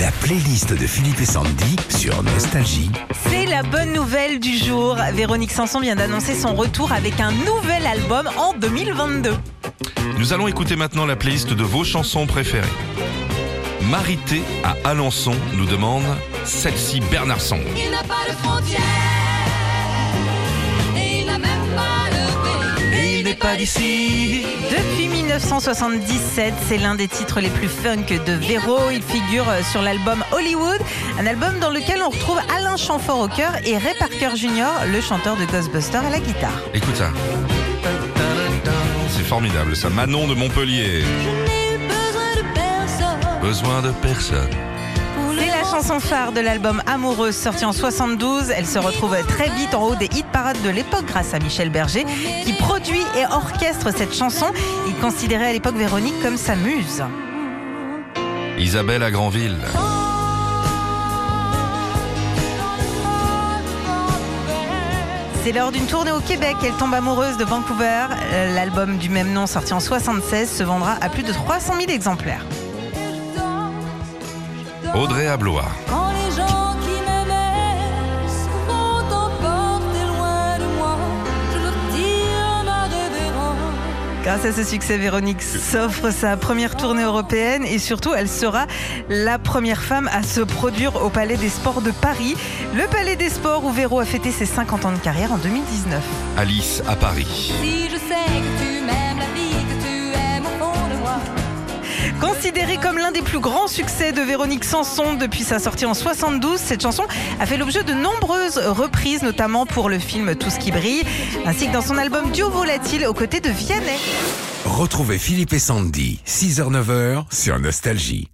La playlist de Philippe et Sandy sur Nostalgie. C'est la bonne nouvelle du jour. Véronique Sanson vient d'annoncer son retour avec un nouvel album en 2022. Nous allons écouter maintenant la playlist de vos chansons préférées. Marité à Alençon nous demande celle-ci Bernard Song. Il n'a pas de frontières pas d'ici. Depuis 1977, c'est l'un des titres les plus funk de Véro. Il figure sur l'album Hollywood, un album dans lequel on retrouve Alain Chamfort au cœur et Ray Parker Jr., le chanteur de Ghostbusters à la guitare. Écoute ça. C'est formidable, ça. Manon de Montpellier. Je n'ai eu besoin de personne. Besoin de personne. C'est la chanson phare de l'album Amoureuse sorti en 72. Elle se retrouve très vite en haut des hit parades de l'époque grâce à Michel Berger qui produit et orchestre cette chanson. Il considérait à l'époque Véronique comme sa muse. Isabelle à Granville. C'est lors d'une tournée au Québec qu'elle tombe amoureuse de Vancouver. L'album du même nom sorti en 76 se vendra à plus de 300 000 exemplaires. Audrey à Blois. Quand les gens qui m'aimaient se vont emporter loin de moi, je leur tire ma révérence. Grâce à ce succès, Véronique s'offre sa première tournée européenne et surtout, elle sera la première femme à se produire au Palais des Sports de Paris. Le Palais des Sports où Véro a fêté ses 50 ans de carrière en 2019. Alice à Paris. Si je sais que tu m'aimes la vie Considérée comme l'un des plus grands succès de Véronique Sanson depuis sa sortie en 72, cette chanson a fait l'objet de nombreuses reprises, notamment pour le film Tout ce qui brille, ainsi que dans son album Duo Volatile aux côtés de Vianney. Retrouvez Philippe et Sandy, 6h-9h sur Nostalgie.